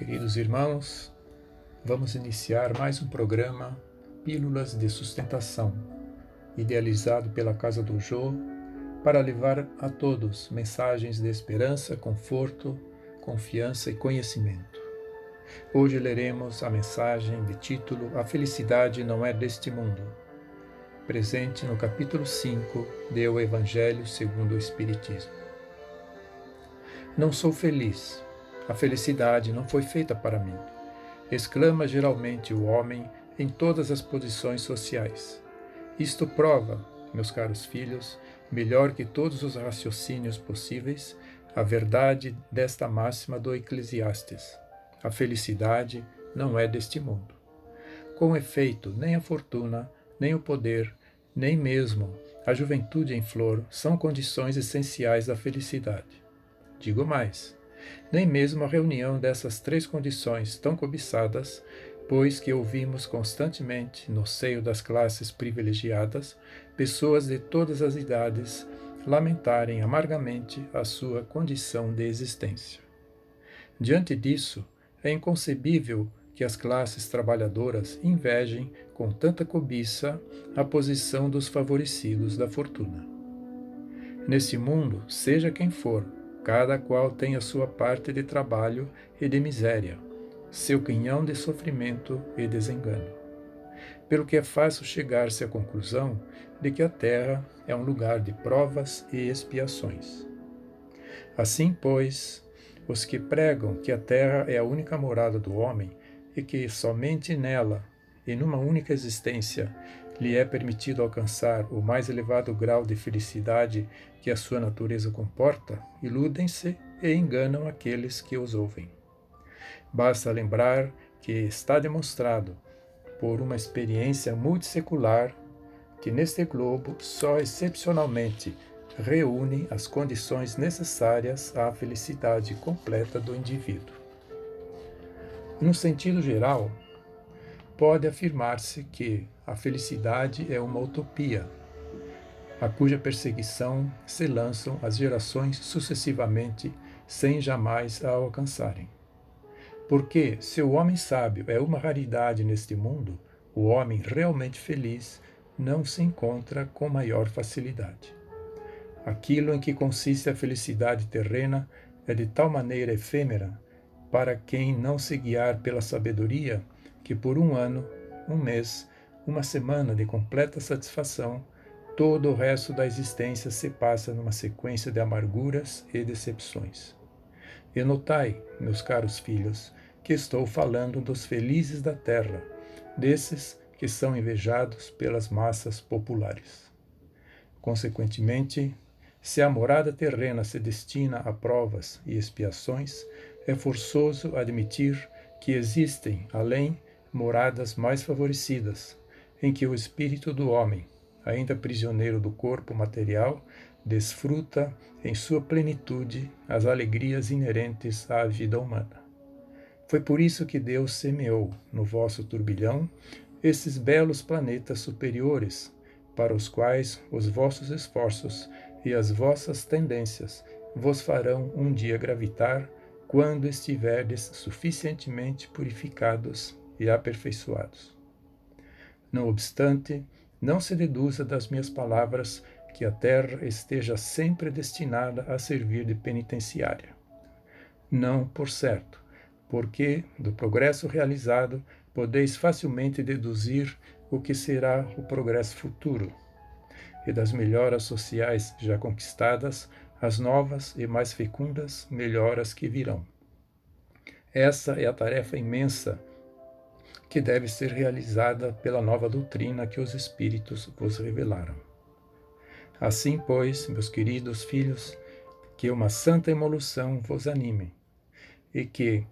Queridos irmãos, vamos iniciar mais um programa Pílulas de Sustentação, idealizado pela Casa do Jô para levar a todos mensagens de esperança, conforto, confiança e conhecimento. Hoje leremos a mensagem de título A Felicidade Não É Deste Mundo, presente no capítulo 5 do Evangelho segundo o Espiritismo. Não sou feliz a felicidade não foi feita para mim. Exclama geralmente o homem em todas as posições sociais. Isto prova, meus caros filhos, melhor que todos os raciocínios possíveis, a verdade desta máxima do Eclesiastes. A felicidade não é deste mundo. Com efeito, nem a fortuna, nem o poder, nem mesmo a juventude em flor são condições essenciais da felicidade. Digo mais, nem mesmo a reunião dessas três condições tão cobiçadas, pois que ouvimos constantemente no seio das classes privilegiadas pessoas de todas as idades lamentarem amargamente a sua condição de existência. Diante disso, é inconcebível que as classes trabalhadoras invejem com tanta cobiça a posição dos favorecidos da fortuna. Nesse mundo, seja quem for, Cada qual tem a sua parte de trabalho e de miséria, seu quinhão de sofrimento e desengano. Pelo que é fácil chegar-se à conclusão de que a terra é um lugar de provas e expiações. Assim, pois, os que pregam que a terra é a única morada do homem e que somente nela e numa única existência lhe é permitido alcançar o mais elevado grau de felicidade que a sua natureza comporta, iludem-se e enganam aqueles que os ouvem. Basta lembrar que está demonstrado, por uma experiência multissecular, que neste globo só excepcionalmente reúne as condições necessárias à felicidade completa do indivíduo. No sentido geral, pode afirmar-se que a felicidade é uma utopia, a cuja perseguição se lançam as gerações sucessivamente, sem jamais a alcançarem. Porque, se o homem sábio é uma raridade neste mundo, o homem realmente feliz não se encontra com maior facilidade. Aquilo em que consiste a felicidade terrena é de tal maneira efêmera para quem não se guiar pela sabedoria que por um ano, um mês, uma semana de completa satisfação, todo o resto da existência se passa numa sequência de amarguras e decepções. E notai, meus caros filhos, que estou falando dos felizes da terra, desses que são invejados pelas massas populares. Consequentemente, se a morada terrena se destina a provas e expiações, é forçoso admitir que existem, além, moradas mais favorecidas, em que o espírito do homem, ainda prisioneiro do corpo material, desfruta em sua plenitude as alegrias inerentes à vida humana. Foi por isso que Deus semeou no vosso turbilhão esses belos planetas superiores, para os quais os vossos esforços e as vossas tendências vos farão um dia gravitar quando estiverdes suficientemente purificados e aperfeiçoados. Não obstante, não se deduza das minhas palavras que a terra esteja sempre destinada a servir de penitenciária. Não, por certo, porque do progresso realizado podeis facilmente deduzir o que será o progresso futuro, e das melhoras sociais já conquistadas, as novas e mais fecundas melhoras que virão. Essa é a tarefa imensa que deve ser realizada pela nova doutrina que os Espíritos vos revelaram. Assim, pois, meus queridos filhos, que uma santa emolução vos anime, e que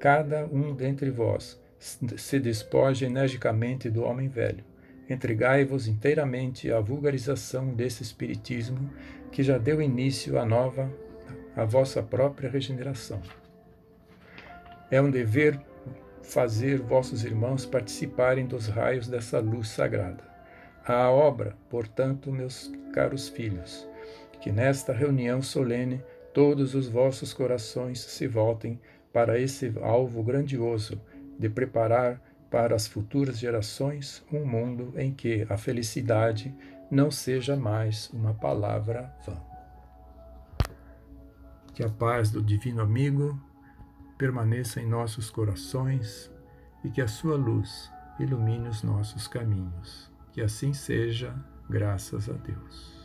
cada um dentre vós se despoje energicamente do homem velho. Entregai-vos inteiramente à vulgarização desse Espiritismo que já deu início à nova, à vossa própria regeneração. É um dever fazer vossos irmãos participarem dos raios dessa luz sagrada. A obra, portanto, meus caros filhos, que nesta reunião solene todos os vossos corações se voltem para esse alvo grandioso de preparar para as futuras gerações um mundo em que a felicidade não seja mais uma palavra vã. Que a paz do Divino Amigo permaneça em nossos corações e que a sua luz ilumine os nossos caminhos. Que assim seja, graças a Deus.